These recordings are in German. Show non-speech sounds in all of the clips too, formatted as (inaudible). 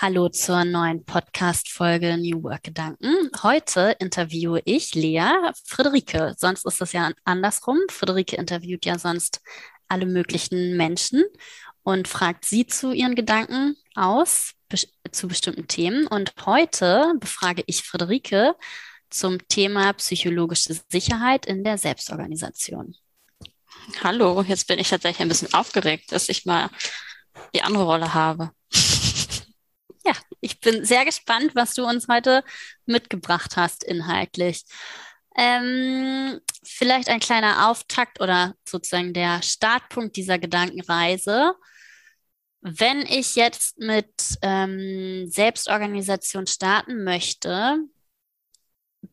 Hallo zur neuen Podcast-Folge New Work Gedanken. Heute interviewe ich Lea Friederike. Sonst ist das ja andersrum. Friederike interviewt ja sonst alle möglichen Menschen und fragt sie zu ihren Gedanken aus zu bestimmten Themen. Und heute befrage ich Friederike zum Thema psychologische Sicherheit in der Selbstorganisation. Hallo, jetzt bin ich tatsächlich ein bisschen aufgeregt, dass ich mal die andere Rolle habe. Ja, ich bin sehr gespannt, was du uns heute mitgebracht hast inhaltlich. Ähm, vielleicht ein kleiner Auftakt oder sozusagen der Startpunkt dieser Gedankenreise. Wenn ich jetzt mit ähm, Selbstorganisation starten möchte,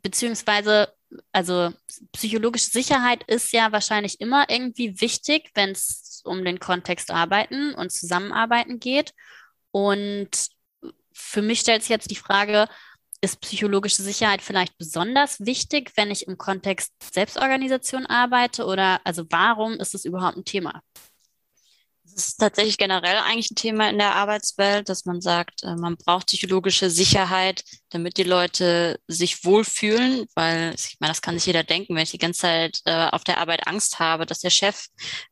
beziehungsweise, also psychologische Sicherheit ist ja wahrscheinlich immer irgendwie wichtig, wenn es um den Kontext Arbeiten und Zusammenarbeiten geht. Und für mich stellt sich jetzt die Frage, ist psychologische Sicherheit vielleicht besonders wichtig, wenn ich im Kontext Selbstorganisation arbeite? Oder also warum ist es überhaupt ein Thema? Es ist tatsächlich generell eigentlich ein Thema in der Arbeitswelt, dass man sagt, äh, man braucht psychologische Sicherheit, damit die Leute sich wohlfühlen, weil ich meine, das kann sich jeder denken, wenn ich die ganze Zeit äh, auf der Arbeit Angst habe, dass der Chef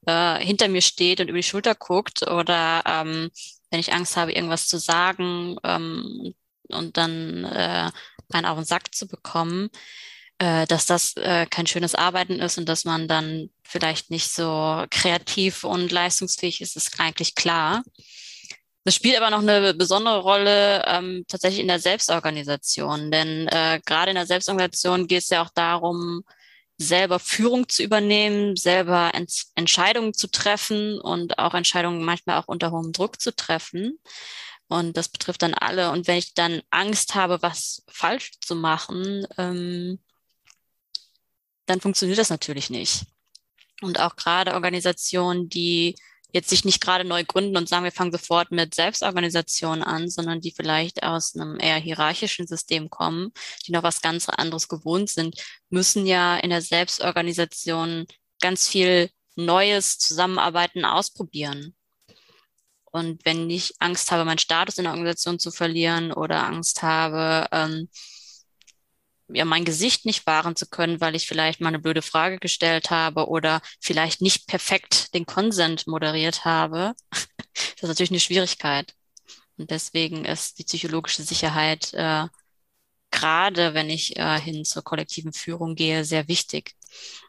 äh, hinter mir steht und über die Schulter guckt oder ähm, wenn ich Angst habe, irgendwas zu sagen ähm, und dann äh, einen auf den Sack zu bekommen, äh, dass das äh, kein schönes Arbeiten ist und dass man dann vielleicht nicht so kreativ und leistungsfähig ist, ist eigentlich klar. Das spielt aber noch eine besondere Rolle ähm, tatsächlich in der Selbstorganisation, denn äh, gerade in der Selbstorganisation geht es ja auch darum, selber Führung zu übernehmen, selber Ent Entscheidungen zu treffen und auch Entscheidungen manchmal auch unter hohem Druck zu treffen. Und das betrifft dann alle. Und wenn ich dann Angst habe, was falsch zu machen, ähm, dann funktioniert das natürlich nicht. Und auch gerade Organisationen, die jetzt sich nicht gerade neu gründen und sagen, wir fangen sofort mit Selbstorganisation an, sondern die vielleicht aus einem eher hierarchischen System kommen, die noch was ganz anderes gewohnt sind, müssen ja in der Selbstorganisation ganz viel Neues Zusammenarbeiten ausprobieren. Und wenn ich Angst habe, meinen Status in der Organisation zu verlieren oder Angst habe, ähm, ja, mein Gesicht nicht wahren zu können, weil ich vielleicht mal eine blöde Frage gestellt habe oder vielleicht nicht perfekt den Konsent moderiert habe. (laughs) das ist natürlich eine Schwierigkeit. Und deswegen ist die psychologische Sicherheit äh, gerade, wenn ich äh, hin zur kollektiven Führung gehe, sehr wichtig.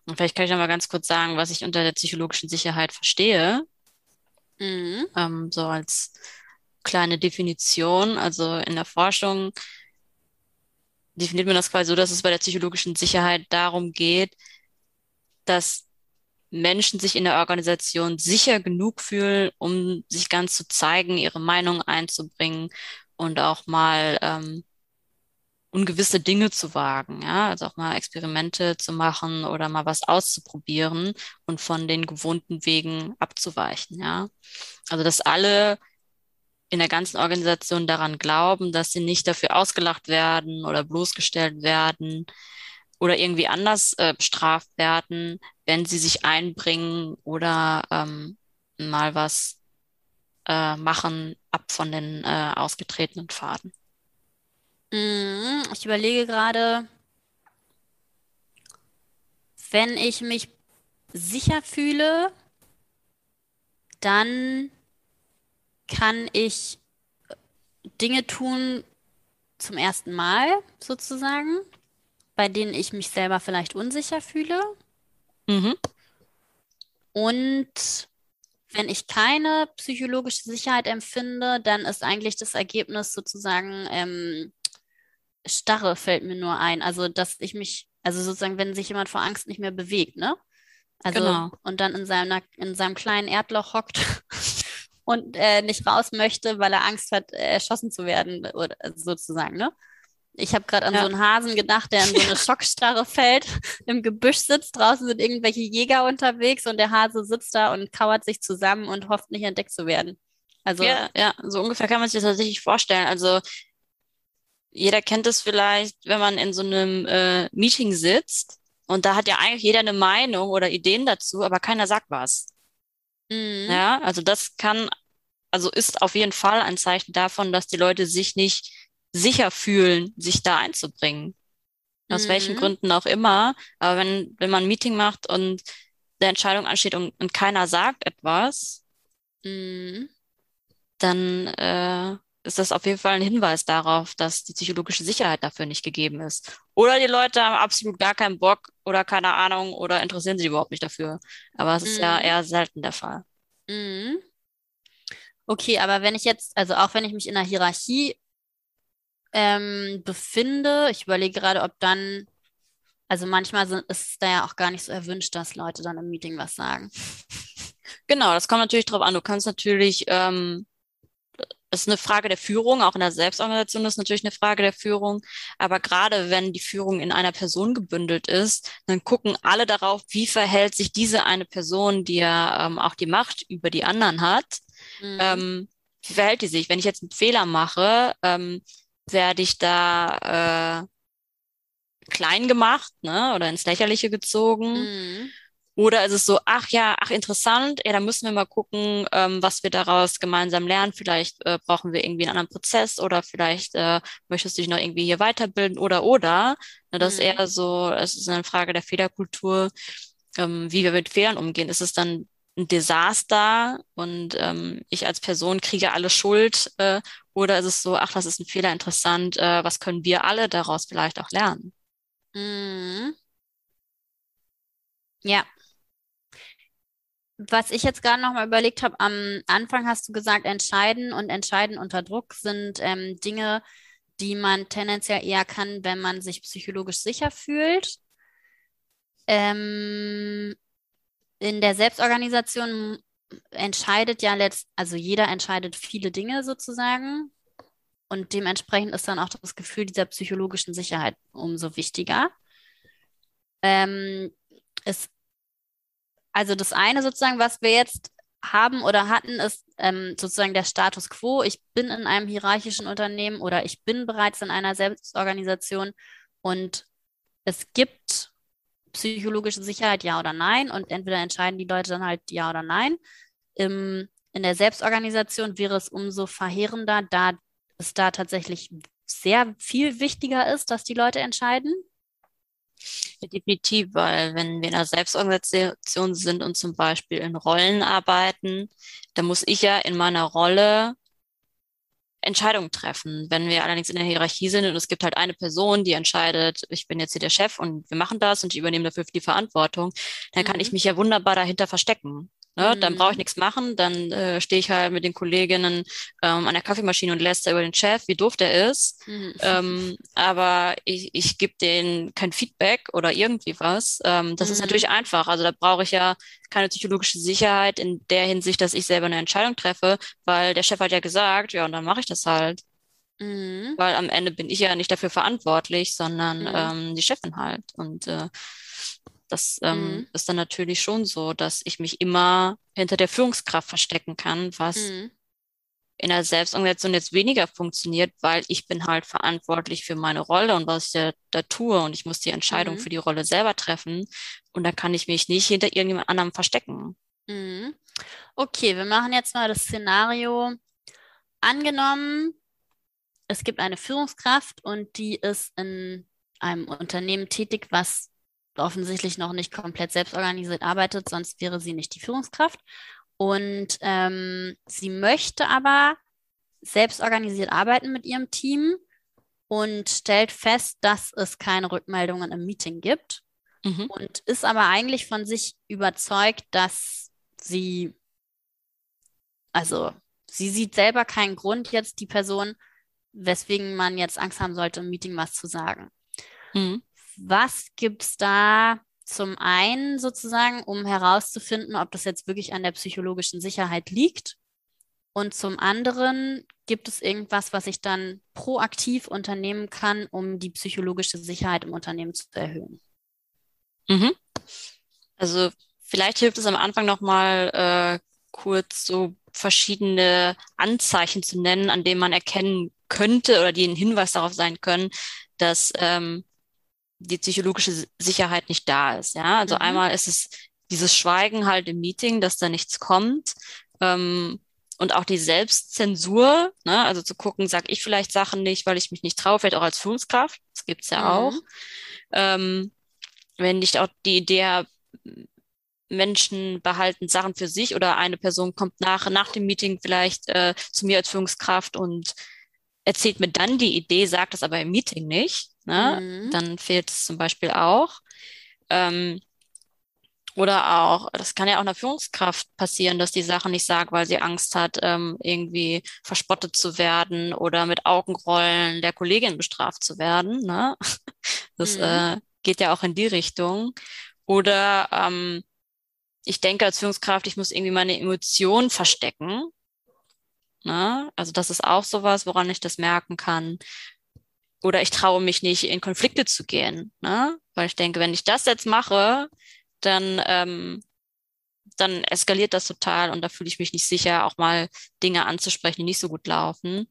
Und vielleicht kann ich noch mal ganz kurz sagen, was ich unter der psychologischen Sicherheit verstehe. Mhm. Ähm, so als kleine Definition. Also in der Forschung definiert man das quasi so, dass es bei der psychologischen Sicherheit darum geht, dass Menschen sich in der Organisation sicher genug fühlen, um sich ganz zu zeigen, ihre Meinung einzubringen und auch mal ähm, ungewisse Dinge zu wagen, ja, also auch mal Experimente zu machen oder mal was auszuprobieren und von den gewohnten Wegen abzuweichen, ja. Also dass alle in der ganzen Organisation daran glauben, dass sie nicht dafür ausgelacht werden oder bloßgestellt werden oder irgendwie anders äh, bestraft werden, wenn sie sich einbringen oder ähm, mal was äh, machen ab von den äh, ausgetretenen Pfaden. Mhm, ich überlege gerade, wenn ich mich sicher fühle, dann kann ich Dinge tun zum ersten Mal sozusagen, bei denen ich mich selber vielleicht unsicher fühle. Mhm. Und wenn ich keine psychologische Sicherheit empfinde, dann ist eigentlich das Ergebnis sozusagen ähm, Starre fällt mir nur ein. Also, dass ich mich, also sozusagen, wenn sich jemand vor Angst nicht mehr bewegt, ne? Also, genau. und dann in seinem, in seinem kleinen Erdloch hockt und äh, nicht raus möchte, weil er Angst hat, äh, erschossen zu werden, oder sozusagen, ne? Ich habe gerade an ja. so einen Hasen gedacht, der in so eine (laughs) Schockstarre fällt, im Gebüsch sitzt, draußen sind irgendwelche Jäger unterwegs und der Hase sitzt da und kauert sich zusammen und hofft nicht entdeckt zu werden. Also ja, ja, so ungefähr kann man sich das tatsächlich vorstellen. Also jeder kennt es vielleicht, wenn man in so einem äh, Meeting sitzt und da hat ja eigentlich jeder eine Meinung oder Ideen dazu, aber keiner sagt was. Mhm. Ja, also das kann also ist auf jeden Fall ein Zeichen davon, dass die Leute sich nicht sicher fühlen, sich da einzubringen. Aus mhm. welchen Gründen auch immer. Aber wenn, wenn man ein Meeting macht und der Entscheidung ansteht und, und keiner sagt etwas, mhm. dann äh, ist das auf jeden Fall ein Hinweis darauf, dass die psychologische Sicherheit dafür nicht gegeben ist. Oder die Leute haben absolut gar keinen Bock oder keine Ahnung oder interessieren sich überhaupt nicht dafür. Aber es ist mhm. ja eher selten der Fall. Mhm. Okay, aber wenn ich jetzt, also auch wenn ich mich in einer Hierarchie ähm, befinde, ich überlege gerade, ob dann, also manchmal sind, ist es da ja auch gar nicht so erwünscht, dass Leute dann im Meeting was sagen. (laughs) Genau, das kommt natürlich drauf an. Du kannst natürlich ähm, das ist eine Frage der Führung, auch in der Selbstorganisation ist natürlich eine Frage der Führung. Aber gerade wenn die Führung in einer Person gebündelt ist, dann gucken alle darauf, wie verhält sich diese eine Person, die ja ähm, auch die Macht über die anderen hat. Mhm. Ähm, wie verhält die sich? Wenn ich jetzt einen Fehler mache, ähm, werde ich da äh, klein gemacht ne? oder ins Lächerliche gezogen. Mhm. Oder ist es so, ach ja, ach interessant, ja, da müssen wir mal gucken, ähm, was wir daraus gemeinsam lernen. Vielleicht äh, brauchen wir irgendwie einen anderen Prozess oder vielleicht äh, möchtest du dich noch irgendwie hier weiterbilden oder oder. Ne, das mhm. ist eher so, es ist eine Frage der Fehlerkultur, ähm, wie wir mit Fehlern umgehen. Ist es dann ein Desaster und ähm, ich als Person kriege alle Schuld äh, oder ist es so, ach, das ist ein Fehler interessant, äh, was können wir alle daraus vielleicht auch lernen? Mhm. Ja, was ich jetzt gerade noch mal überlegt habe, am Anfang hast du gesagt, entscheiden und entscheiden unter Druck sind ähm, Dinge, die man tendenziell eher kann, wenn man sich psychologisch sicher fühlt. Ähm, in der Selbstorganisation entscheidet ja letzt, also jeder entscheidet viele Dinge sozusagen. Und dementsprechend ist dann auch das Gefühl dieser psychologischen Sicherheit umso wichtiger. Ähm, es also das eine sozusagen, was wir jetzt haben oder hatten, ist ähm, sozusagen der Status quo. Ich bin in einem hierarchischen Unternehmen oder ich bin bereits in einer Selbstorganisation und es gibt psychologische Sicherheit, ja oder nein. Und entweder entscheiden die Leute dann halt ja oder nein. Im, in der Selbstorganisation wäre es umso verheerender, da es da tatsächlich sehr viel wichtiger ist, dass die Leute entscheiden. Ja, definitiv, weil wenn wir in einer Selbstorganisation sind und zum Beispiel in Rollen arbeiten, dann muss ich ja in meiner Rolle Entscheidungen treffen. Wenn wir allerdings in der Hierarchie sind und es gibt halt eine Person, die entscheidet, ich bin jetzt hier der Chef und wir machen das und ich übernehme dafür die Verantwortung, dann mhm. kann ich mich ja wunderbar dahinter verstecken. Ne? Mhm. Dann brauche ich nichts machen, dann äh, stehe ich halt mit den Kolleginnen ähm, an der Kaffeemaschine und lässt da über den Chef, wie doof der ist. Mhm. Ähm, aber ich, ich gebe denen kein Feedback oder irgendwie was. Ähm, das mhm. ist natürlich einfach. Also da brauche ich ja keine psychologische Sicherheit in der Hinsicht, dass ich selber eine Entscheidung treffe, weil der Chef hat ja gesagt, ja, und dann mache ich das halt. Mhm. Weil am Ende bin ich ja nicht dafür verantwortlich, sondern mhm. ähm, die Chefin halt. Und äh, das ähm, mhm. ist dann natürlich schon so, dass ich mich immer hinter der Führungskraft verstecken kann, was mhm. in der Selbstorganisation jetzt weniger funktioniert, weil ich bin halt verantwortlich für meine Rolle und was ich da, da tue und ich muss die Entscheidung mhm. für die Rolle selber treffen und da kann ich mich nicht hinter irgendjemand anderem verstecken. Mhm. Okay, wir machen jetzt mal das Szenario. Angenommen, es gibt eine Führungskraft und die ist in einem Unternehmen tätig, was offensichtlich noch nicht komplett selbstorganisiert arbeitet, sonst wäre sie nicht die Führungskraft. Und ähm, sie möchte aber selbstorganisiert arbeiten mit ihrem Team und stellt fest, dass es keine Rückmeldungen im Meeting gibt mhm. und ist aber eigentlich von sich überzeugt, dass sie, also sie sieht selber keinen Grund jetzt, die Person, weswegen man jetzt Angst haben sollte, im Meeting was zu sagen. Mhm was gibt es da zum einen sozusagen, um herauszufinden, ob das jetzt wirklich an der psychologischen Sicherheit liegt? Und zum anderen gibt es irgendwas, was ich dann proaktiv unternehmen kann, um die psychologische Sicherheit im Unternehmen zu erhöhen? Mhm. Also vielleicht hilft es am Anfang nochmal äh, kurz so verschiedene Anzeichen zu nennen, an denen man erkennen könnte oder die ein Hinweis darauf sein können, dass ähm, die psychologische Sicherheit nicht da ist. Ja, also mhm. einmal ist es dieses Schweigen halt im Meeting, dass da nichts kommt. Ähm, und auch die Selbstzensur, ne? also zu gucken, sage ich vielleicht Sachen nicht, weil ich mich nicht traue, vielleicht auch als Führungskraft, das gibt's ja mhm. auch. Ähm, wenn ich auch die Idee habe, Menschen behalten Sachen für sich oder eine Person kommt nach, nach dem Meeting vielleicht äh, zu mir als Führungskraft und erzählt mir dann die Idee, sagt es aber im Meeting nicht, ne? Mhm. dann fehlt es zum Beispiel auch. Ähm, oder auch, das kann ja auch einer Führungskraft passieren, dass die Sachen nicht sagt, weil sie Angst hat, ähm, irgendwie verspottet zu werden oder mit Augenrollen der Kollegin bestraft zu werden. Ne? (laughs) Das mhm. äh, geht ja auch in die Richtung. Oder ähm, ich denke als Führungskraft, ich muss irgendwie meine Emotionen verstecken. Ne? Also das ist auch sowas, woran ich das merken kann. Oder ich traue mich nicht, in Konflikte zu gehen. Ne? Weil ich denke, wenn ich das jetzt mache, dann, ähm, dann eskaliert das total und da fühle ich mich nicht sicher, auch mal Dinge anzusprechen, die nicht so gut laufen.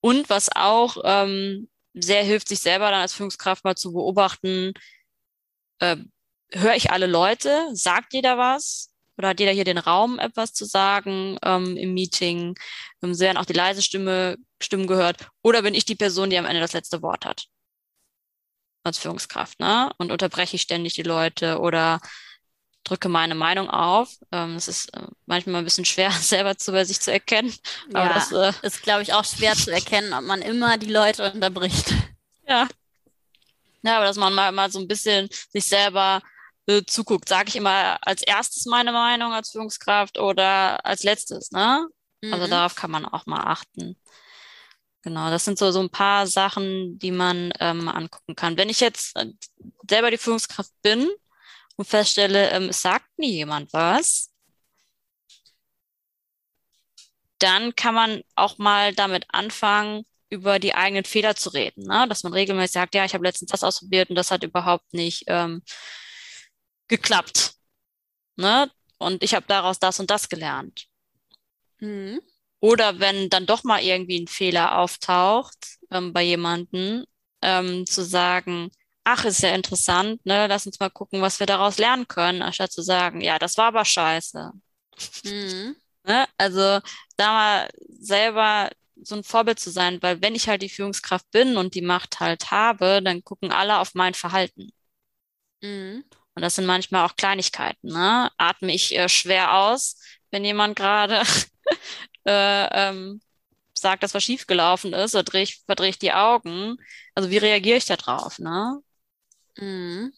Und was auch ähm, sehr hilft, sich selber dann als Führungskraft mal zu beobachten, äh, höre ich alle Leute? Sagt jeder was? Oder hat jeder hier den Raum, etwas zu sagen ähm, im Meeting? Ähm, werden auch die leise Stimme, Stimmen gehört? Oder bin ich die Person, die am Ende das letzte Wort hat? Als Führungskraft, ne? Und unterbreche ich ständig die Leute oder drücke meine Meinung auf. Ähm, es ist äh, manchmal ein bisschen schwer, (laughs) selber zu bei sich zu erkennen. Aber ja, das äh, ist, glaube ich, auch schwer zu erkennen, ob man immer die Leute unterbricht. Ja. Ja, aber dass man mal, mal so ein bisschen sich selber äh, zuguckt, sage ich immer als erstes meine Meinung als Führungskraft oder als letztes, ne? Also mhm. Also darauf kann man auch mal achten. Genau, das sind so, so ein paar Sachen, die man ähm, angucken kann. Wenn ich jetzt äh, selber die Führungskraft bin und feststelle, ähm, es sagt nie jemand was, dann kann man auch mal damit anfangen, über die eigenen Fehler zu reden. Ne? Dass man regelmäßig sagt, ja, ich habe letztens das ausprobiert und das hat überhaupt nicht ähm, geklappt. Ne? Und ich habe daraus das und das gelernt. Mhm. Oder wenn dann doch mal irgendwie ein Fehler auftaucht ähm, bei jemandem, ähm, zu sagen, ach, ist ja interessant, ne, lass uns mal gucken, was wir daraus lernen können, anstatt zu sagen, ja, das war aber scheiße. Mhm. ne? Also da mal selber so ein Vorbild zu sein, weil wenn ich halt die Führungskraft bin und die Macht halt habe, dann gucken alle auf mein Verhalten. Mhm. Und das sind manchmal auch Kleinigkeiten. Ne? Atme ich äh, schwer aus, wenn jemand gerade (laughs) äh, ähm, sagt, dass was schiefgelaufen ist, oder drehe ich, verdrehe ich die Augen. Also wie reagiere ich da drauf? Ne? Mhm.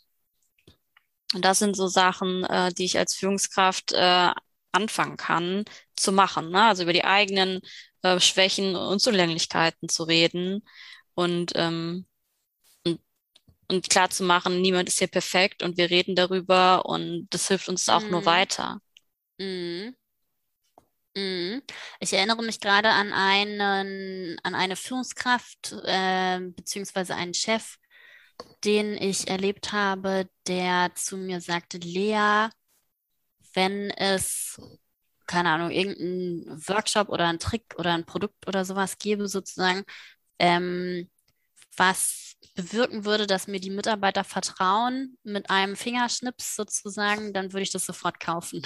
Und das sind so Sachen, äh, die ich als Führungskraft äh, anfangen kann zu machen. Ne? Also über die eigenen äh, Schwächen und Unzulänglichkeiten zu reden und ähm, und klar zu machen, niemand ist hier perfekt und wir reden darüber und das hilft uns auch mhm. nur weiter. Mhm. Mhm. Ich erinnere mich gerade an einen, an eine Führungskraft äh, beziehungsweise einen Chef, den ich erlebt habe, der zu mir sagte, Lea, wenn es, keine Ahnung, irgendein Workshop oder ein Trick oder ein Produkt oder sowas gäbe, sozusagen, ähm, was bewirken würde, dass mir die Mitarbeiter vertrauen mit einem Fingerschnips sozusagen, dann würde ich das sofort kaufen.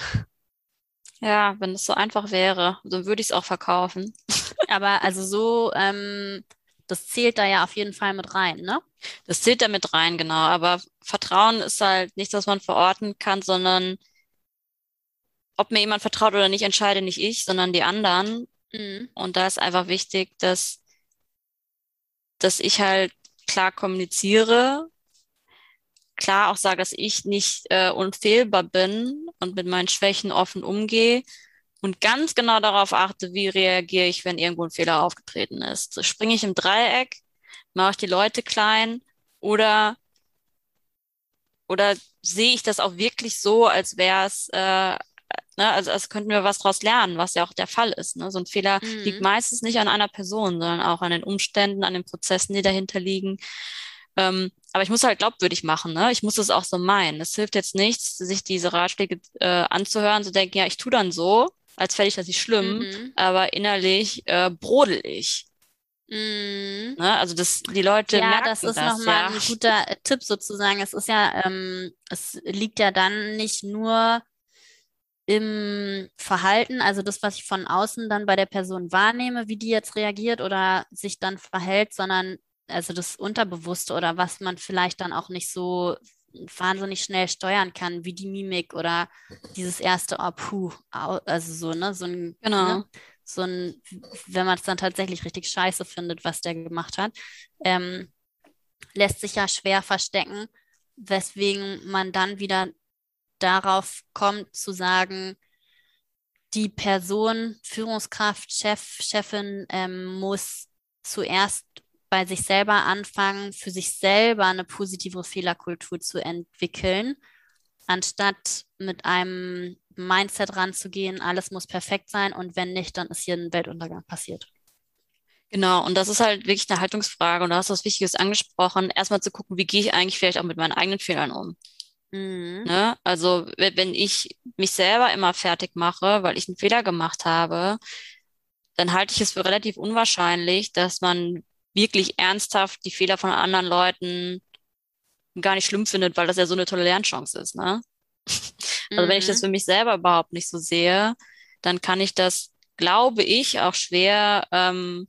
Ja, wenn es so einfach wäre, dann würde ich es auch verkaufen. (laughs) Aber also so, ähm, das zählt da ja auf jeden Fall mit rein, ne? Das zählt da mit rein, genau. Aber Vertrauen ist halt nichts, was man verorten kann, sondern ob mir jemand vertraut oder nicht, entscheide nicht ich, sondern die anderen. Mhm. Und da ist einfach wichtig, dass dass ich halt klar kommuniziere, klar auch sage, dass ich nicht äh, unfehlbar bin und mit meinen Schwächen offen umgehe und ganz genau darauf achte, wie reagiere ich, wenn irgendwo ein Fehler aufgetreten ist. So, springe ich im Dreieck, mache ich die Leute klein oder oder sehe ich das auch wirklich so, als wäre es äh, Ne? Also als könnten wir was daraus lernen, was ja auch der Fall ist. Ne? So ein Fehler mhm. liegt meistens nicht an einer Person, sondern auch an den Umständen, an den Prozessen, die dahinter liegen. Ähm, aber ich muss halt glaubwürdig machen, ne? Ich muss es auch so meinen. Es hilft jetzt nichts, sich diese Ratschläge äh, anzuhören, zu denken, ja, ich tue dann so, als fände ich das nicht schlimm, mhm. aber innerlich äh, brodel ich. Mm. Ne? Also das, die Leute ja, merken das ist nochmal ja. ein guter Tipp sozusagen. Es ist ja, ähm, es liegt ja dann nicht nur im Verhalten, also das, was ich von außen dann bei der Person wahrnehme, wie die jetzt reagiert oder sich dann verhält, sondern also das Unterbewusste oder was man vielleicht dann auch nicht so wahnsinnig schnell steuern kann, wie die Mimik oder dieses erste, oh, puh, also so, ne, so ein, genau. ne, so ein, wenn man es dann tatsächlich richtig scheiße findet, was der gemacht hat, ähm, lässt sich ja schwer verstecken, weswegen man dann wieder darauf kommt zu sagen, die Person, Führungskraft, Chef, Chefin ähm, muss zuerst bei sich selber anfangen, für sich selber eine positive Fehlerkultur zu entwickeln, anstatt mit einem Mindset ranzugehen, alles muss perfekt sein und wenn nicht, dann ist hier ein Weltuntergang passiert. Genau, und das ist halt wirklich eine Haltungsfrage und du hast was Wichtiges angesprochen, erstmal zu gucken, wie gehe ich eigentlich vielleicht auch mit meinen eigenen Fehlern um. Mhm. Ne? Also wenn ich mich selber immer fertig mache, weil ich einen Fehler gemacht habe, dann halte ich es für relativ unwahrscheinlich, dass man wirklich ernsthaft die Fehler von anderen Leuten gar nicht schlimm findet, weil das ja so eine tolle Lernchance ist. Ne? (laughs) Also mhm. wenn ich das mhm. für mich selber überhaupt nicht so sehe, dann kann ich das, glaube ich, auch schwer ähm,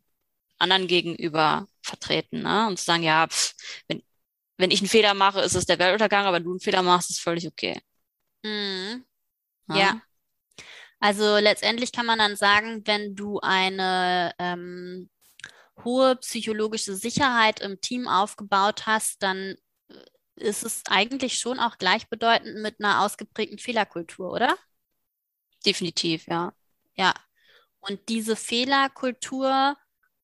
anderen gegenüber vertreten. Ne? Und zu sagen, ja, pff, wenn, wenn ich einen Fehler mache, ist es der Weltuntergang, aber wenn du einen Fehler machst, ist es völlig okay. Mhm. Ja. ja. Also letztendlich kann man dann sagen, wenn du eine ähm, hohe psychologische Sicherheit im Team aufgebaut hast, dann äh, ist es eigentlich schon auch gleichbedeutend mit einer ausgeprägten Fehlerkultur, oder? Definitiv, ja. Ja. Und diese Fehlerkultur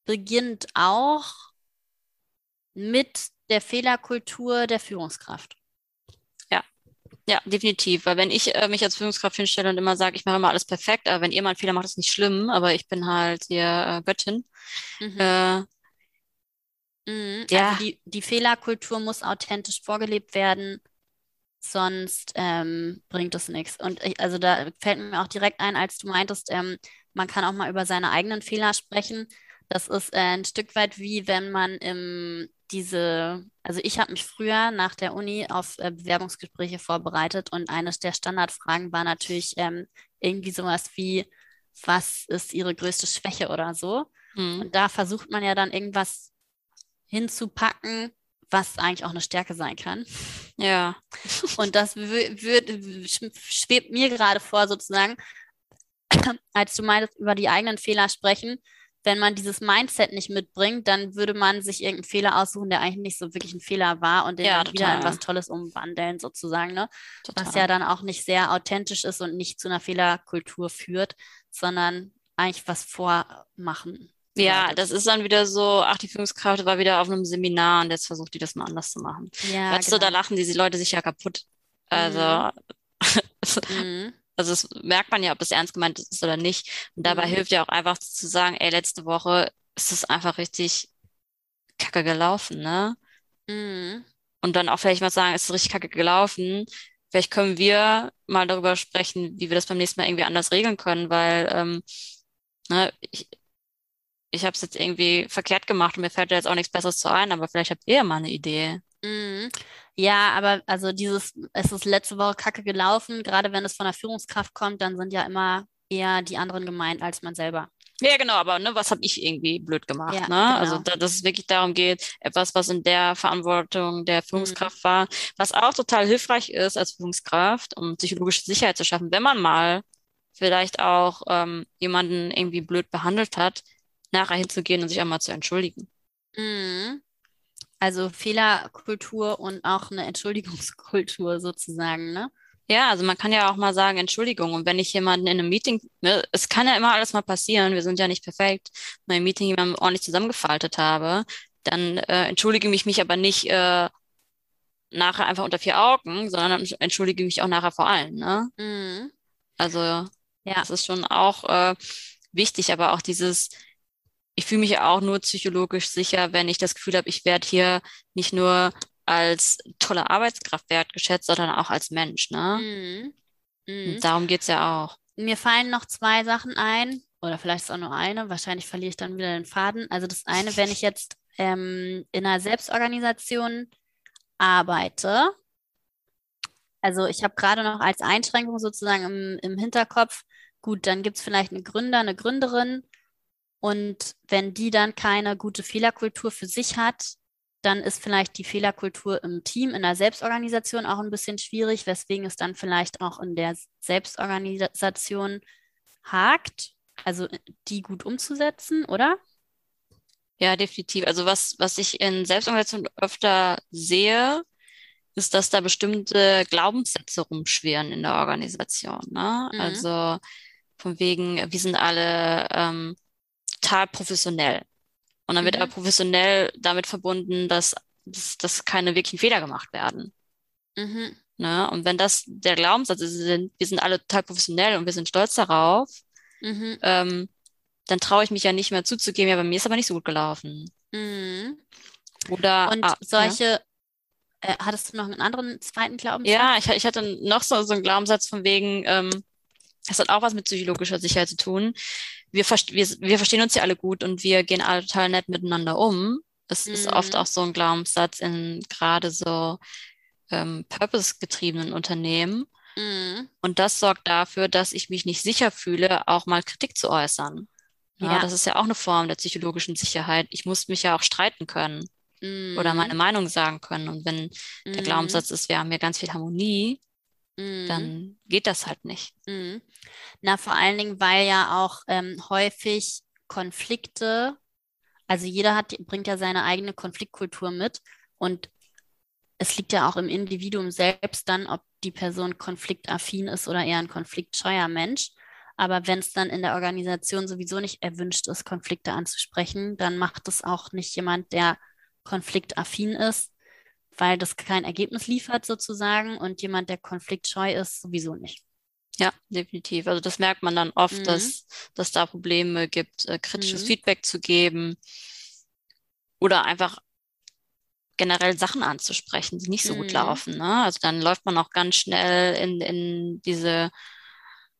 beginnt auch mit der Fehlerkultur der Führungskraft. Ja, ja, definitiv. Weil wenn ich äh, mich als Führungskraft hinstelle und immer sage, ich mache immer alles perfekt, aber wenn ihr mal einen Fehler macht, ist nicht schlimm, aber ich bin halt hier äh, Göttin. Mhm. Äh, mhm. Ja. Also die, die Fehlerkultur muss authentisch vorgelebt werden, sonst ähm, bringt es nichts. Und ich, also da fällt mir auch direkt ein, als du meintest, ähm, man kann auch mal über seine eigenen Fehler sprechen. Das ist äh, ein Stück weit wie wenn man im diese, also ich habe mich früher nach der Uni auf äh, Bewerbungsgespräche vorbereitet und eines der Standardfragen war natürlich ähm, irgendwie sowas wie, was ist Ihre größte Schwäche oder so? Mhm. Und da versucht man ja dann irgendwas hinzupacken, was eigentlich auch eine Stärke sein kann. Ja. (laughs) Und das wird, schwebt mir gerade vor, sozusagen, (clears throat) als du meintest, über die eigenen Fehler sprechen, wenn man dieses Mindset nicht mitbringt, dann würde man sich irgendeinen Fehler aussuchen, der eigentlich nicht so wirklich ein Fehler war und den ja, dann wieder in was Tolles umwandeln, sozusagen, ne? Was ja dann auch nicht sehr authentisch ist und nicht zu einer Fehlerkultur führt, sondern eigentlich was vormachen. Ja, das ist dann wieder so, ach, die Führungskraft war wieder auf einem Seminar und jetzt versucht die das mal anders zu machen. Ja, weißt genau. du, da genau. lachen diese Leute sich ja kaputt. Also, mhm. (laughs) Also das merkt man ja, ob es ernst gemeint ist oder nicht. Und dabei mhm. hilft ja auch einfach zu sagen, ey, letzte Woche ist es einfach richtig kacke gelaufen, ne? Mhm. Und dann auch vielleicht mal sagen, es ist richtig kacke gelaufen. Vielleicht können wir mal darüber sprechen, wie wir das beim nächsten Mal irgendwie anders regeln können, weil ähm, ne, ich, ich habe es jetzt irgendwie verkehrt gemacht und mir fällt da jetzt auch nichts Besseres zu ein, aber vielleicht habt ihr ja mal eine Idee. Mhm. Ja, aber also dieses, es ist letzte Woche kacke gelaufen, gerade wenn es von der Führungskraft kommt, dann sind ja immer eher die anderen gemeint als man selber. Ja, genau, aber ne, was habe ich irgendwie blöd gemacht? Ja, ne? Genau. Also, da, dass es wirklich darum geht, etwas, was in der Verantwortung der Führungskraft mhm. war, was auch total hilfreich ist als Führungskraft, um psychologische Sicherheit zu schaffen, wenn man mal vielleicht auch ähm, jemanden irgendwie blöd behandelt hat, nachher hinzugehen und sich einmal zu entschuldigen. Mhm. Also Fehlerkultur und auch eine Entschuldigungskultur sozusagen, ne? Ja, also man kann ja auch mal sagen, Entschuldigung. Und wenn ich jemanden in einem Meeting, ne, es kann ja immer alles mal passieren, wir sind ja nicht perfekt, mein Meeting jemanden ordentlich zusammengefaltet habe, dann äh, entschuldige mich mich aber nicht äh, nachher einfach unter vier Augen, sondern entschuldige mich auch nachher vor allen. Ne? Mhm. Also ja, das ist schon auch äh, wichtig, aber auch dieses, ich fühle mich auch nur psychologisch sicher, wenn ich das Gefühl habe, ich werde hier nicht nur als tolle Arbeitskraft wertgeschätzt, sondern auch als Mensch. Ne? Mhm. Mhm. Darum geht's ja auch. Mir fallen noch zwei Sachen ein, oder vielleicht ist auch nur eine, wahrscheinlich verliere ich dann wieder den Faden. Also das eine, wenn ich jetzt ähm, in einer Selbstorganisation arbeite, Also ich habe gerade noch als Einschränkung sozusagen im, im Hinterkopf, gut, dann gibt es vielleicht einen Gründer, eine Gründerin und wenn die dann keine gute Fehlerkultur für sich hat, dann ist vielleicht die Fehlerkultur im Team, in der Selbstorganisation auch ein bisschen schwierig, weswegen es dann vielleicht auch in der Selbstorganisation hakt, also die gut umzusetzen, oder? Ja, definitiv. Also was, was ich in Selbstorganisation öfter sehe, ist, dass da bestimmte Glaubenssätze rumschwirren in der Organisation. Ne? Mhm. Also von wegen, wir sind alle ähm, total professionell. Und dann mhm. wird aber professionell damit verbunden, dass, dass, dass keine wirklichen Fehler gemacht werden. Mhm. Ne? Und wenn das der Glaubenssatz ist, wir sind, wir sind alle total professionell und wir sind stolz darauf, mhm. ähm, dann traue ich mich ja nicht mehr zuzugeben, ja, bei mir ist aber nicht so gut gelaufen. Mhm. Oder und ah, solche, ja. äh, hattest du noch einen anderen zweiten Glaubenssatz? Ja, ich, ich hatte noch so, so einen Glaubenssatz von wegen, ähm, das hat auch was mit psychologischer Sicherheit zu tun wir, wir, wir verstehen uns ja alle gut und wir gehen alle total nett miteinander um. Das mhm. ist oft mhm. auch so ein Glaubenssatz in gerade so ähm, purpose-getriebenen Unternehmen. Mhm. Und das sorgt dafür, dass ich mich nicht sicher fühle, auch mal Kritik zu äußern. Ja, ja. Das ist ja auch eine Form der psychologischen Sicherheit. Ich muss mich ja auch streiten können mhm. oder meine Meinung sagen können. Und wenn der mhm. Glaubenssatz ist, wir haben hier ganz viel Harmonie, mhm. dann geht das halt nicht. Mhm. Na, vor allen Dingen, weil ja auch ähm, häufig Konflikte, also jeder hat, bringt ja seine eigene Konfliktkultur mit und es liegt ja auch im Individuum selbst dann, ob die Person konfliktaffin ist oder eher ein konfliktscheuer Mensch. Aber wenn es dann in der Organisation sowieso nicht erwünscht ist, Konflikte anzusprechen, dann macht es auch nicht jemand, der konfliktaffin ist, weil das kein Ergebnis liefert sozusagen und jemand, der konfliktscheu ist, sowieso nicht. Ja, definitiv. Also das merkt man dann oft, mhm. dass, dass da Probleme gibt, äh, kritisches mhm. Feedback zu geben oder einfach generell Sachen anzusprechen, die nicht so mhm. gut laufen. Ne? Also dann läuft man auch ganz schnell in, in diese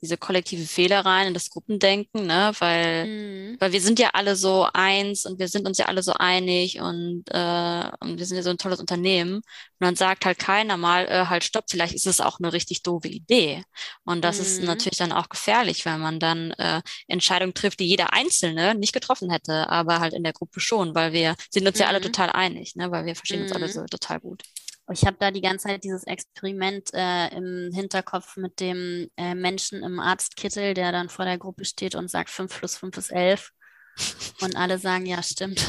diese kollektive Fehler rein in das Gruppendenken, ne? Weil, mhm. weil wir sind ja alle so eins und wir sind uns ja alle so einig und, äh, und wir sind ja so ein tolles Unternehmen. Und dann sagt halt keiner mal, äh, halt stopp, vielleicht ist es auch eine richtig doofe Idee. Und das mhm. ist natürlich dann auch gefährlich, weil man dann äh, Entscheidungen trifft, die jeder Einzelne nicht getroffen hätte, aber halt in der Gruppe schon, weil wir sind uns mhm. ja alle mhm. total einig, ne? Weil wir verstehen uns alle mhm. so total gut. Ich habe da die ganze Zeit dieses Experiment äh, im Hinterkopf mit dem äh, Menschen im Arztkittel, der dann vor der Gruppe steht und sagt, 5 plus 5 ist 11. Und alle sagen, ja, stimmt.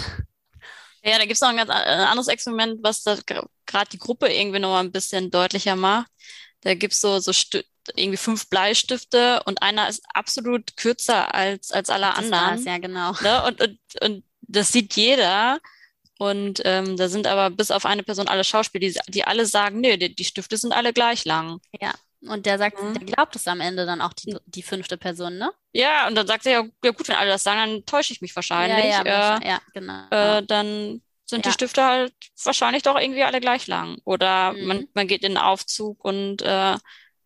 Ja, da gibt es noch ein ganz anderes Experiment, was da gerade die Gruppe irgendwie noch mal ein bisschen deutlicher macht. Da gibt es so, so irgendwie fünf Bleistifte und einer ist absolut kürzer als, als alle das anderen. Ja, genau. Ne? Und, und, und das sieht jeder. Und ähm, da sind aber bis auf eine Person alle Schauspieler, die, die alle sagen, nee, die, die Stifte sind alle gleich lang. Ja, und der sagt, mhm. der glaubt es am Ende dann auch die, die fünfte Person, ne? Ja, und dann sagt er, ja, ja gut, wenn alle das sagen, dann täusche ich mich wahrscheinlich. Ja, ja, äh, ja genau. Äh, dann sind ja. die Stifte halt wahrscheinlich doch irgendwie alle gleich lang. Oder mhm. man, man geht in den Aufzug und äh,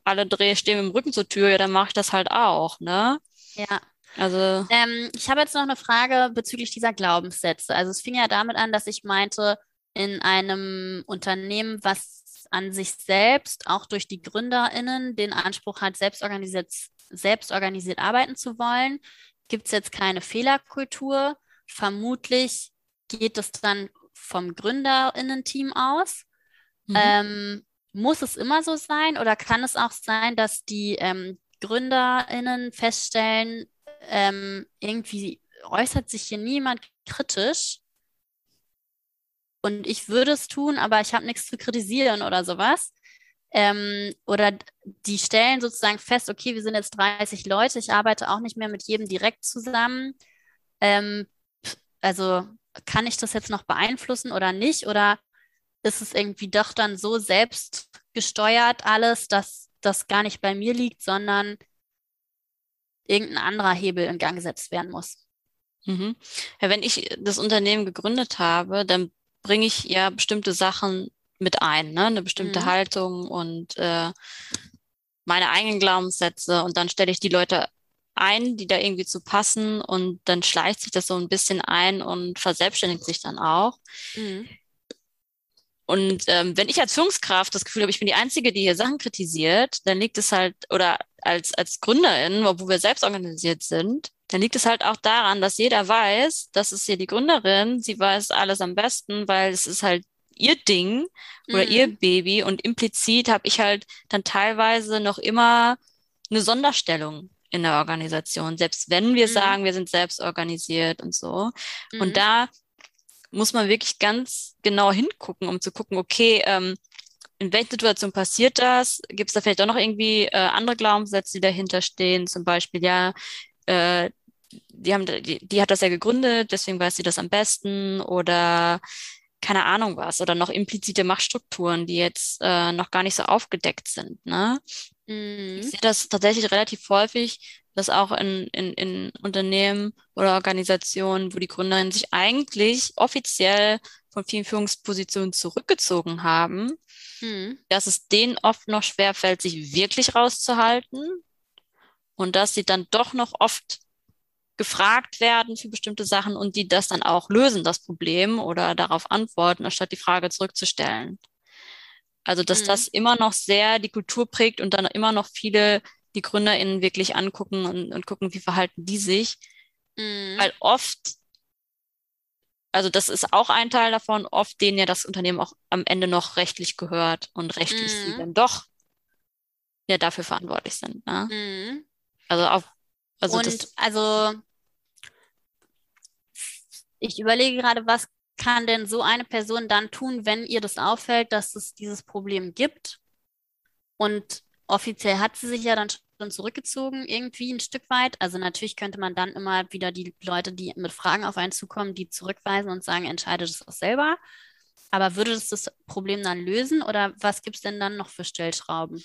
alle Dreh stehen mit dem Rücken zur Tür, ja, dann mache ich das halt auch, ne? Ja. Also. Ähm, ich habe jetzt noch eine Frage bezüglich dieser Glaubenssätze. Also es fing ja damit an, dass ich meinte, in einem Unternehmen, was an sich selbst auch durch die GründerInnen den Anspruch hat, selbstorganisiert, selbstorganisiert arbeiten zu wollen, gibt es jetzt keine Fehlerkultur. Vermutlich geht es dann vom GründerInnen-Team aus. Mhm. Ähm, muss es immer so sein oder kann es auch sein, dass die ähm, GründerInnen feststellen, ähm, irgendwie äußert sich hier niemand kritisch. Und ich würde es tun, aber ich habe nichts zu kritisieren oder sowas. Ähm, oder die stellen sozusagen fest, okay, wir sind jetzt 30 Leute, ich arbeite auch nicht mehr mit jedem direkt zusammen. Ähm, also kann ich das jetzt noch beeinflussen oder nicht? Oder ist es irgendwie doch dann so selbst gesteuert alles, dass das gar nicht bei mir liegt, sondern irgendein anderer Hebel in Gang gesetzt werden muss. Mhm. Ja, wenn ich das Unternehmen gegründet habe, dann bringe ich ja bestimmte Sachen mit ein, ne? eine bestimmte mhm. Haltung und äh, meine eigenen Glaubenssätze und dann stelle ich die Leute ein, die da irgendwie zu passen und dann schleicht sich das so ein bisschen ein und verselbstständigt sich dann auch. Mhm. und ähm, wenn ich als Führungskraft das Gefühl habe, ich bin die Einzige, die hier Sachen kritisiert, dann liegt es halt, oder als, als Gründerin, obwohl wir selbst organisiert sind, dann liegt es halt auch daran, dass jeder weiß, das ist hier die Gründerin, sie weiß alles am besten, weil es ist halt ihr Ding oder mhm. ihr Baby und implizit habe ich halt dann teilweise noch immer eine Sonderstellung in der Organisation, selbst wenn wir mhm. sagen, wir sind selbst organisiert und so. Mhm. Und da muss man wirklich ganz genau hingucken, um zu gucken, okay, ähm, in welchen Situationen passiert das? Gibt es da vielleicht auch noch irgendwie äh, andere Glaubenssätze, die dahinter stehen? Zum Beispiel, ja, äh, die, haben, die, die hat das ja gegründet, deswegen weiß sie das am besten oder keine Ahnung was oder noch implizite Machtstrukturen, die jetzt äh, noch gar nicht so aufgedeckt sind. Ne? Mhm. Ich sehe das tatsächlich relativ häufig, dass auch in, in, in Unternehmen oder Organisationen, wo die Gründerinnen sich eigentlich offiziell von vielen Führungspositionen zurückgezogen haben, mhm. dass es denen oft noch schwerfällt, sich wirklich rauszuhalten und dass sie dann doch noch oft gefragt werden für bestimmte Sachen und die das dann auch lösen, das Problem oder darauf antworten, anstatt die Frage zurückzustellen. Also, dass mhm. das immer noch sehr die Kultur prägt und dann immer noch viele die GründerInnen wirklich angucken und, und gucken, wie verhalten die sich. Mhm. Weil oft, also das ist auch ein Teil davon, oft denen ja das Unternehmen auch am Ende noch rechtlich gehört und rechtlich mhm. sie dann doch ja dafür verantwortlich sind. Ne? Mhm. Also auch, also und also ich überlege gerade, was kann denn so eine Person dann tun, wenn ihr das auffällt, dass es dieses Problem gibt? Und offiziell hat sie sich ja dann schon zurückgezogen, irgendwie ein Stück weit. Also natürlich könnte man dann immer wieder die Leute, die mit Fragen auf einen zukommen, die zurückweisen und sagen, entscheide das auch selber. Aber würde das das Problem dann lösen oder was gibt es denn dann noch für Stellschrauben?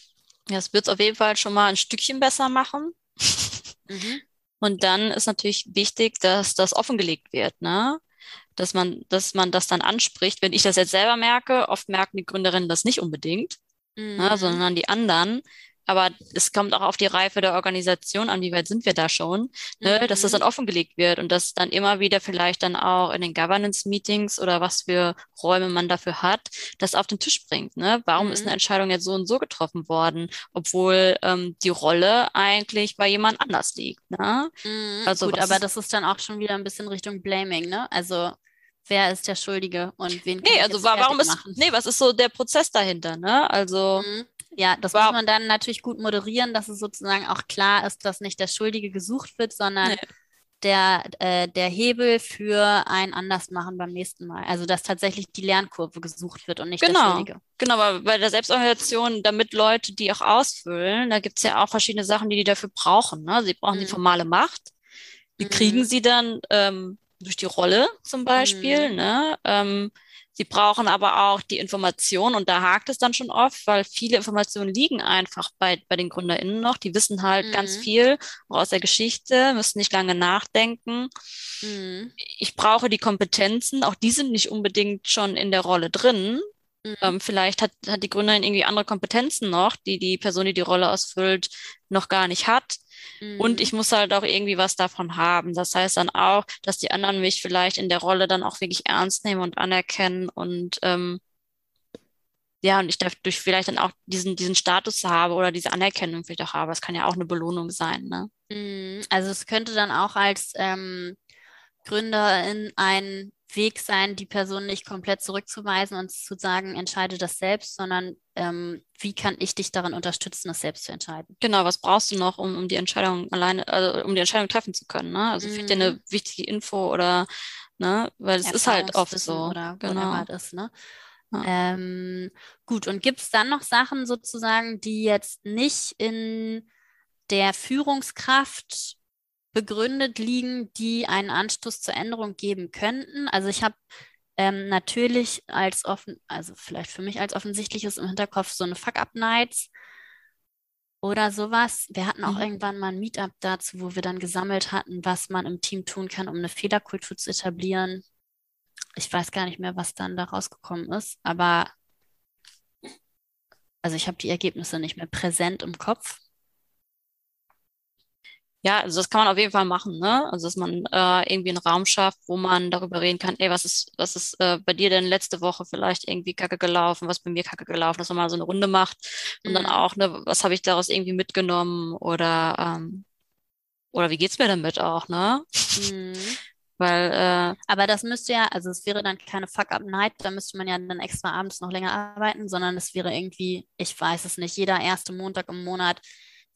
Ja, es wird es auf jeden Fall schon mal ein Stückchen besser machen. (laughs) Mhm. Und dann ist natürlich wichtig, dass das offengelegt wird, ne? Dass man, dass man das dann anspricht. Wenn ich das jetzt selber merke, oft merken die Gründerinnen das nicht unbedingt, mhm. ne, sondern die anderen. Aber es kommt auch auf die Reife der Organisation an, wie weit sind wir da schon, ne? Mhm. dass das dann offengelegt wird und dass dann immer wieder vielleicht dann auch in den Governance-Meetings oder was für Räume man dafür hat, das auf den Tisch bringt. Ne? Warum mhm. ist eine Entscheidung jetzt so und so getroffen worden, obwohl ähm, die Rolle eigentlich bei jemand anders liegt. Ne? Mhm. Also Gut, aber das ist dann auch schon wieder ein bisschen Richtung Blaming, ne? Also wer ist der Schuldige und wen kann Nee, also warum ist, machen? nee, was ist so der Prozess dahinter, ne? Also. Mhm. Ja, das war, muss man dann natürlich gut moderieren, dass es sozusagen auch klar ist, dass nicht der Schuldige gesucht wird, sondern nee. der, äh, der Hebel für ein Andersmachen beim nächsten Mal. Also dass tatsächlich die Lernkurve gesucht wird und nicht genau. der Schuldige. Genau, aber bei der Selbstorganisation, damit Leute die auch ausfüllen, da gibt es ja auch verschiedene Sachen, die die dafür brauchen. Ne? Sie brauchen mhm. die formale Macht. Wie mhm. kriegen sie dann ähm, durch die Rolle zum Beispiel? Mhm. Ne? Ähm, Sie brauchen aber auch die Information und da hakt es dann schon oft, weil viele Informationen liegen einfach bei, bei den GründerInnen noch. Die wissen halt mhm. ganz viel aus der Geschichte, müssen nicht lange nachdenken. Mhm. Ich brauche die Kompetenzen, auch die sind nicht unbedingt schon in der Rolle drin. Mhm. Ähm, vielleicht hat, hat die Gründerin irgendwie andere Kompetenzen noch, die die Person, die die Rolle ausfüllt, noch gar nicht hat. Und ich mhm. muss halt auch irgendwie was davon haben. Das heißt dann auch, dass die anderen mich vielleicht in der Rolle dann auch wirklich ernst nehmen und anerkennen und ähm, ja, und ich dadurch vielleicht dann auch diesen, diesen Status habe oder diese Anerkennung vielleicht auch habe. Das kann ja auch eine Belohnung sein, ne? Mhm. Also es könnte dann auch als ähm, Gründerin ein Weg sein, die Person nicht komplett zurückzuweisen und zu sagen, entscheide das selbst, sondern ähm, wie kann ich dich darin unterstützen, das selbst zu entscheiden? Genau, was brauchst du noch, um, um die Entscheidung alleine, also um die Entscheidung treffen zu können? Ne? Also mhm. fehlt dir eine mhm. wichtige Info oder, ne, weil es ist halt oft so. Oder genau. ist, ne? Ja. Ähm, gut, und gibt es dann noch Sachen sozusagen, die jetzt nicht in der Führungskraft begründet liegen, die einen Anstoß zur Änderung geben könnten. Also ich habe ähm, natürlich als offen, also vielleicht für mich als offensichtliches im Hinterkopf so eine Fuck-Up-Nights oder sowas. Wir hatten auch mhm. irgendwann mal ein Meetup dazu, wo wir dann gesammelt hatten, was man im Team tun kann, um eine Fehlerkultur zu etablieren. Ich weiß gar nicht mehr, was dann da rausgekommen ist, aber also ich habe die Ergebnisse nicht mehr präsent im Kopf. Ja, also das kann man auf jeden Fall machen, ne? Also dass man äh, irgendwie einen Raum schafft, wo man darüber reden kann, ey, was ist, was ist äh, bei dir denn letzte Woche vielleicht irgendwie kacke gelaufen, was bei mir kacke gelaufen, dass man mal so eine Runde macht und mhm. dann auch, ne, was habe ich daraus irgendwie mitgenommen oder ähm, oder wie geht's mir damit auch, ne? Mhm. (laughs) Weil, äh, aber das müsste ja, also es wäre dann keine Fuck-Up-Night, da müsste man ja dann extra abends noch länger arbeiten, sondern es wäre irgendwie, ich weiß es nicht, jeder erste Montag im Monat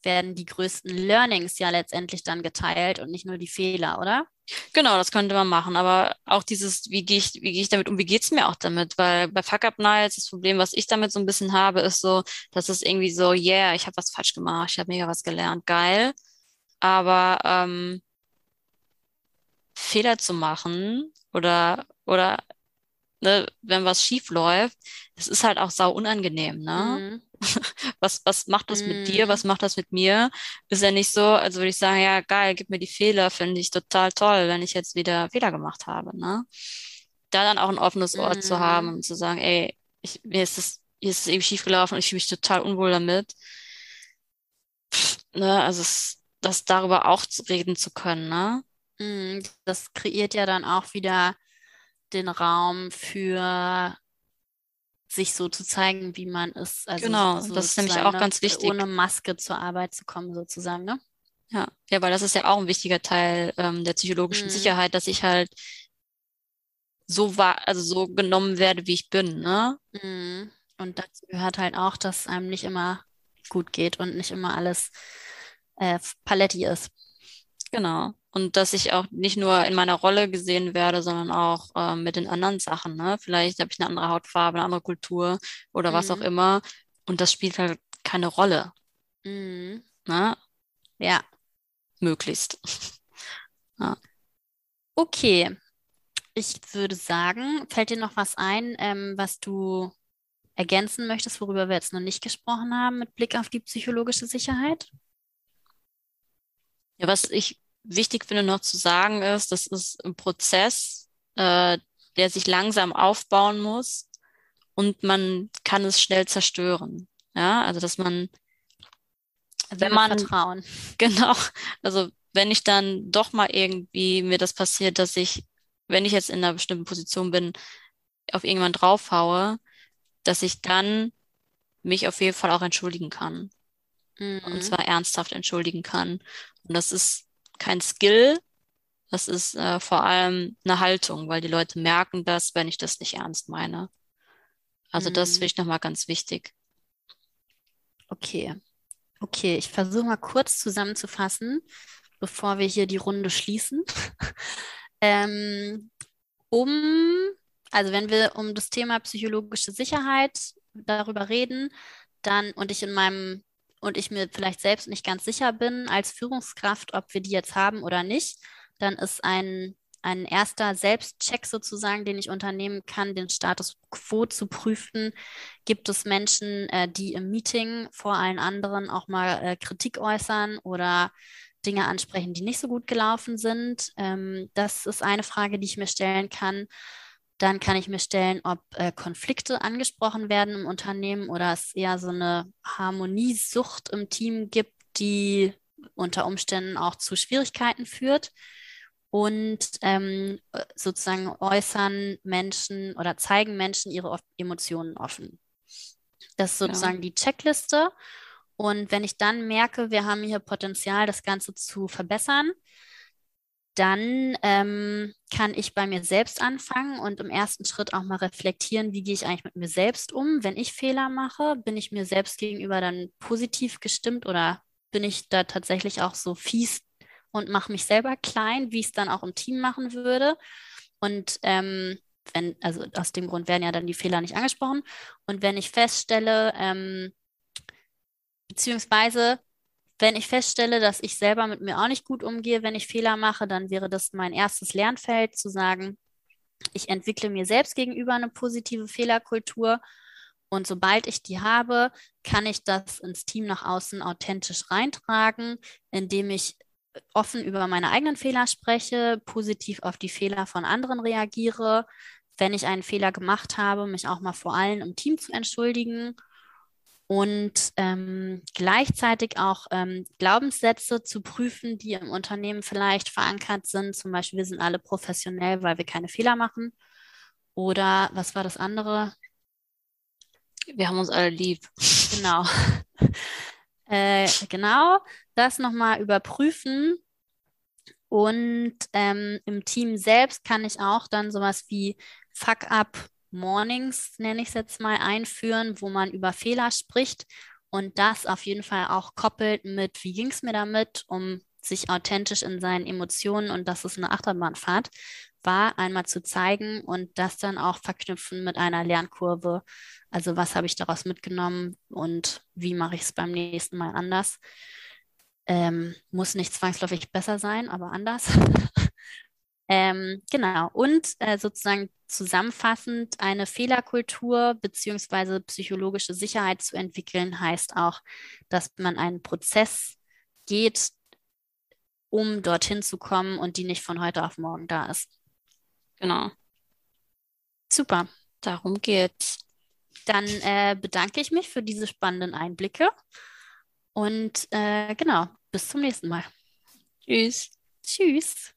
werden die größten Learnings ja letztendlich dann geteilt und nicht nur die Fehler, oder? Genau, das könnte man machen. Aber auch dieses, wie gehe ich, wie gehe ich damit um, wie geht's mir auch damit? Weil bei Fuck Up Nights, das Problem, was ich damit so ein bisschen habe, ist so, dass es irgendwie so, yeah, ich habe was falsch gemacht, ich habe mega was gelernt, geil. Aber ähm, Fehler zu machen oder, oder ne, wenn was schief läuft, das ist halt auch sau unangenehm, ne? Mhm. (laughs) Was, was macht das mit dir? Was mhm. macht das mit mir? Ist ja nicht so, also würde ich sagen, ja, geil, gib mir die Fehler, finde ich total toll, wenn ich jetzt wieder Fehler gemacht habe, ne? Da dann auch ein offenes Ohr zu haben mhm. und zu sagen, ey, ich, mir ist es, hier ist es eben schief gelaufen und ich fühle mich total unwohl damit. Pff, ne, also es, das darüber auch reden zu können, ne? Mhm, das kreiert ja dann auch wieder den Raum für sich so zu zeigen, wie man ist. Also genau, das ist nämlich auch ganz wichtig. Ohne Maske zur Arbeit zu kommen, sozusagen, ne? Ja, ja, weil das ist ja auch ein wichtiger Teil ähm, der psychologischen mhm. Sicherheit, dass ich halt so war, also so genommen werde, wie ich bin, ne? Mhm. Und dazu gehört halt auch, dass einem nicht immer gut geht und nicht immer alles äh, Paletti ist. Genau. Und dass ich auch nicht nur in meiner Rolle gesehen werde, sondern auch äh, mit den anderen Sachen. Ne? Vielleicht habe ich eine andere Hautfarbe, eine andere Kultur oder mhm. was auch mhm. immer. Und das spielt halt keine Rolle. Mhm. Ne? Ja. Möglichst. (laughs) ja. Okay. Ich würde sagen, fällt dir noch was ein, ähm, was du ergänzen möchtest, worüber wir jetzt noch nicht gesprochen haben, mit Blick auf die psychologische Sicherheit? Ja, was ich wichtig finde noch zu sagen ist, das ist ein Prozess, äh, der sich langsam aufbauen muss und man kann es schnell zerstören. Ja, also dass man, wenn man Vertrauen. (laughs) Genau, also wenn ich dann doch mal irgendwie mir das passiert, dass ich, wenn ich jetzt in einer bestimmten Position bin, auf irgendwann draufhaue, dass ich dann mich auf jeden Fall auch entschuldigen kann. Mhm. Und zwar ernsthaft entschuldigen kann. Und das ist kein Skill, das ist äh, vor allem eine Haltung, weil die Leute merken das, wenn ich das nicht ernst meine. Also mhm. das finde ich nochmal ganz wichtig. Okay. Okay, ich versuche mal kurz zusammenzufassen, bevor wir hier die Runde schließen. (laughs) ähm, um, also wenn wir um das Thema psychologische Sicherheit darüber reden, dann und ich in meinem und ich mir vielleicht selbst nicht ganz sicher bin als Führungskraft, ob wir die jetzt haben oder nicht, dann ist ein, ein erster Selbstcheck sozusagen, den ich unternehmen kann, den Status quo zu prüfen. Gibt es Menschen, äh, die im Meeting vor allen anderen auch mal äh, Kritik äußern oder Dinge ansprechen, die nicht so gut gelaufen sind? Ähm, das ist eine Frage, die ich mir stellen kann. Dann kann ich mir stellen, ob äh, Konflikte angesprochen werden im Unternehmen oder es eher so eine Harmoniesucht im Team gibt, die unter Umständen auch zu Schwierigkeiten führt. Und ähm, sozusagen äußern Menschen oder zeigen Menschen ihre Emotionen offen. Das ist sozusagen ja. die Checkliste. Und wenn ich dann merke, wir haben hier Potenzial, das Ganze zu verbessern, dann ähm, kann ich bei mir selbst anfangen und im ersten Schritt auch mal reflektieren, wie gehe ich eigentlich mit mir selbst um. Wenn ich Fehler mache, bin ich mir selbst gegenüber dann positiv gestimmt oder bin ich da tatsächlich auch so fies und mache mich selber klein, wie ich es dann auch im Team machen würde. Und ähm, wenn, also aus dem Grund werden ja dann die Fehler nicht angesprochen. Und wenn ich feststelle, ähm, beziehungsweise wenn ich feststelle, dass ich selber mit mir auch nicht gut umgehe, wenn ich Fehler mache, dann wäre das mein erstes Lernfeld, zu sagen, ich entwickle mir selbst gegenüber eine positive Fehlerkultur. Und sobald ich die habe, kann ich das ins Team nach außen authentisch reintragen, indem ich offen über meine eigenen Fehler spreche, positiv auf die Fehler von anderen reagiere, wenn ich einen Fehler gemacht habe, mich auch mal vor allem im Team zu entschuldigen und ähm, gleichzeitig auch ähm, Glaubenssätze zu prüfen, die im Unternehmen vielleicht verankert sind. Zum Beispiel, wir sind alle professionell, weil wir keine Fehler machen. Oder was war das andere? Wir haben uns alle lieb. Genau. (laughs) äh, genau, das nochmal überprüfen. Und ähm, im Team selbst kann ich auch dann sowas wie Fuck-up Mornings, nenne ich es jetzt mal, einführen, wo man über Fehler spricht und das auf jeden Fall auch koppelt mit, wie ging es mir damit, um sich authentisch in seinen Emotionen und das ist eine Achterbahnfahrt war, einmal zu zeigen und das dann auch verknüpfen mit einer Lernkurve. Also was habe ich daraus mitgenommen und wie mache ich es beim nächsten Mal anders. Ähm, muss nicht zwangsläufig besser sein, aber anders. (laughs) Ähm, genau. Und äh, sozusagen zusammenfassend, eine Fehlerkultur beziehungsweise psychologische Sicherheit zu entwickeln, heißt auch, dass man einen Prozess geht, um dorthin zu kommen und die nicht von heute auf morgen da ist. Genau. Super. Darum geht's. Dann äh, bedanke ich mich für diese spannenden Einblicke und äh, genau, bis zum nächsten Mal. Tschüss. Tschüss.